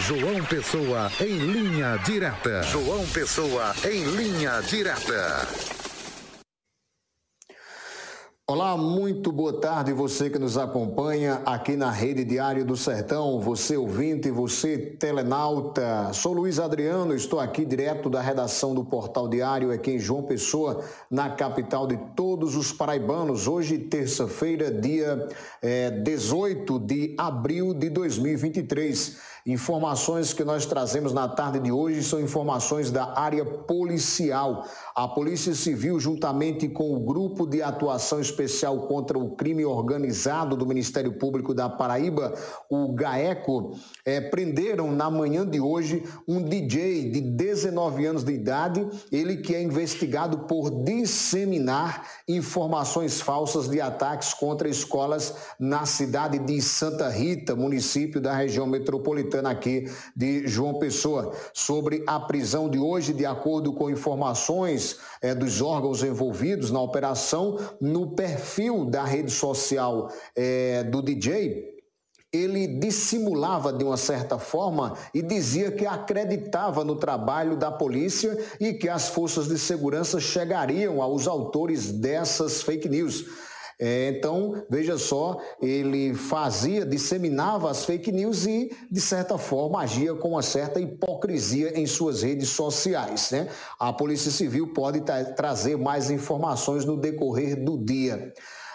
João Pessoa em linha direta. João Pessoa em linha direta. Olá, muito boa tarde você que nos acompanha aqui na Rede Diário do Sertão, você ouvinte, você telenauta. Sou Luiz Adriano, estou aqui direto da redação do Portal Diário aqui em João Pessoa, na capital de todos os paraibanos. Hoje, terça-feira, dia é, eh, 18 de abril de 2023. Informações que nós trazemos na tarde de hoje são informações da área policial. A Polícia Civil, juntamente com o Grupo de Atuação Especial contra o Crime Organizado do Ministério Público da Paraíba, o GAECO, é, prenderam na manhã de hoje um DJ de 19 anos de idade, ele que é investigado por disseminar informações falsas de ataques contra escolas na cidade de Santa Rita, município da região metropolitana aqui de João Pessoa. Sobre a prisão de hoje, de acordo com informações é, dos órgãos envolvidos na operação, no perfil da rede social é, do DJ, ele dissimulava de uma certa forma e dizia que acreditava no trabalho da polícia e que as forças de segurança chegariam aos autores dessas fake news. É, então, veja só, ele fazia, disseminava as fake news e, de certa forma, agia com uma certa hipocrisia em suas redes sociais. Né? A Polícia Civil pode trazer mais informações no decorrer do dia.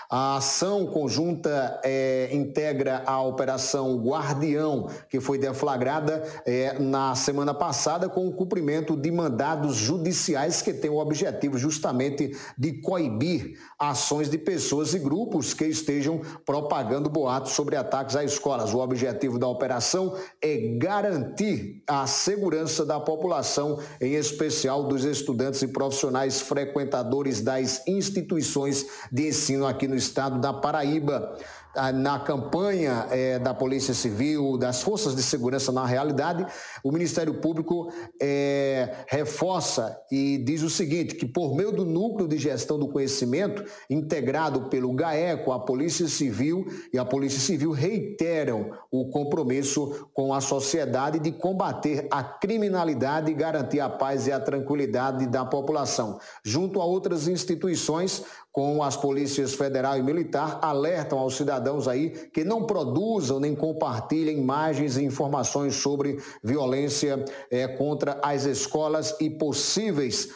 A ação conjunta é, integra a Operação Guardião, que foi deflagrada é, na semana passada com o cumprimento de mandados judiciais que tem o objetivo justamente de coibir ações de pessoas e grupos que estejam propagando boatos sobre ataques a escolas. O objetivo da operação é garantir a segurança da população, em especial dos estudantes e profissionais frequentadores das instituições de ensino aqui no no estado da Paraíba na campanha é, da Polícia Civil, das forças de segurança, na realidade, o Ministério Público é, reforça e diz o seguinte: que por meio do núcleo de gestão do conhecimento, integrado pelo GAECO, a Polícia Civil e a Polícia Civil reiteram o compromisso com a sociedade de combater a criminalidade e garantir a paz e a tranquilidade da população. Junto a outras instituições, com as polícias federal e militar, alertam aos cidadãos aí que não produzam nem compartilhem imagens e informações sobre violência é, contra as escolas e possíveis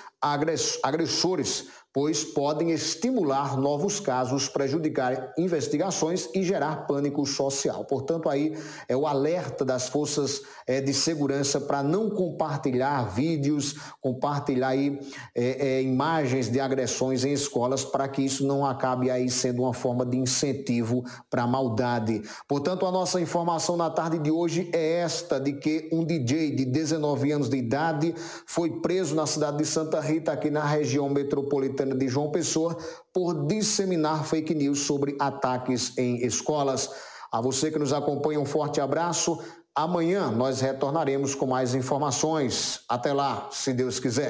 agressores pois podem estimular novos casos, prejudicar investigações e gerar pânico social. Portanto, aí é o alerta das forças é, de segurança para não compartilhar vídeos, compartilhar aí, é, é, imagens de agressões em escolas, para que isso não acabe aí sendo uma forma de incentivo para a maldade. Portanto, a nossa informação na tarde de hoje é esta, de que um DJ de 19 anos de idade foi preso na cidade de Santa Rita, aqui na região metropolitana de João Pessoa por disseminar fake news sobre ataques em escolas. A você que nos acompanha, um forte abraço. Amanhã nós retornaremos com mais informações. Até lá, se Deus quiser.